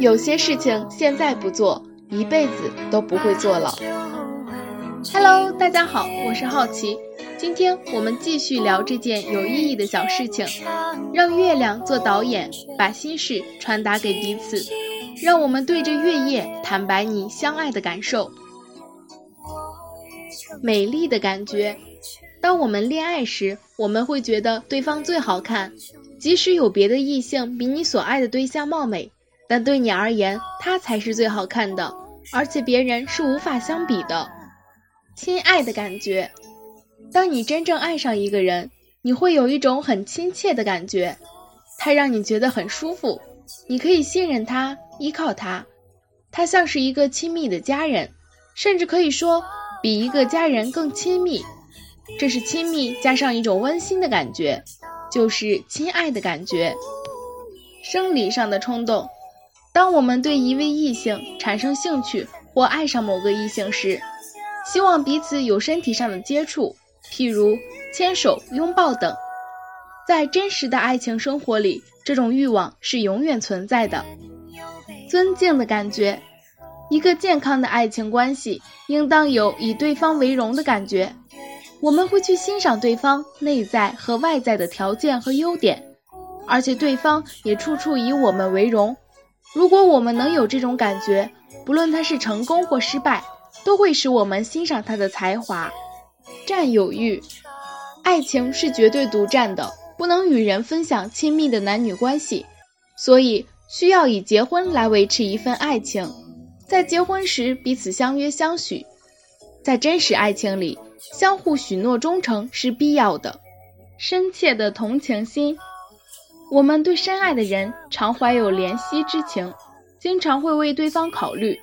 有些事情现在不做，一辈子都不会做了。Hello，大家好，我是好奇，今天我们继续聊这件有意义的小事情，让月亮做导演，把心事传达给彼此，让我们对着月夜坦白你相爱的感受。美丽的感觉，当我们恋爱时，我们会觉得对方最好看。即使有别的异性比你所爱的对象貌美，但对你而言，他才是最好看的，而且别人是无法相比的。亲爱的感觉，当你真正爱上一个人，你会有一种很亲切的感觉，他让你觉得很舒服，你可以信任他，依靠他，他像是一个亲密的家人，甚至可以说比一个家人更亲密。这是亲密加上一种温馨的感觉。就是亲爱的感觉，生理上的冲动。当我们对一位异性产生兴趣或爱上某个异性时，希望彼此有身体上的接触，譬如牵手、拥抱等。在真实的爱情生活里，这种欲望是永远存在的。尊敬的感觉，一个健康的爱情关系应当有以对方为荣的感觉。我们会去欣赏对方内在和外在的条件和优点，而且对方也处处以我们为荣。如果我们能有这种感觉，不论他是成功或失败，都会使我们欣赏他的才华。占有欲，爱情是绝对独占的，不能与人分享亲密的男女关系，所以需要以结婚来维持一份爱情。在结婚时彼此相约相许，在真实爱情里。相互许诺忠诚是必要的，深切的同情心。我们对深爱的人常怀有怜惜之情，经常会为对方考虑。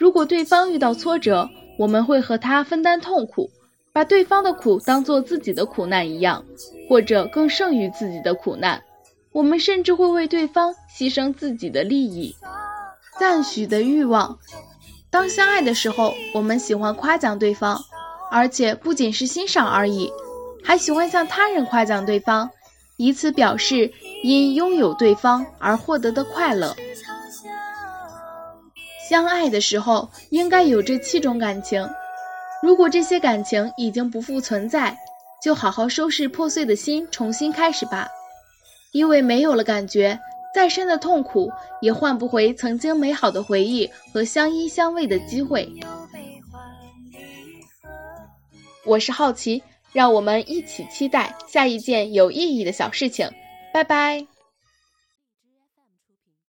如果对方遇到挫折，我们会和他分担痛苦，把对方的苦当做自己的苦难一样，或者更胜于自己的苦难。我们甚至会为对方牺牲自己的利益。赞许的欲望，当相爱的时候，我们喜欢夸奖对方。而且不仅是欣赏而已，还喜欢向他人夸奖对方，以此表示因拥有对方而获得的快乐。相爱的时候应该有这七种感情，如果这些感情已经不复存在，就好好收拾破碎的心，重新开始吧。因为没有了感觉，再深的痛苦也换不回曾经美好的回忆和相依相偎的机会。我是好奇，让我们一起期待下一件有意义的小事情。拜拜。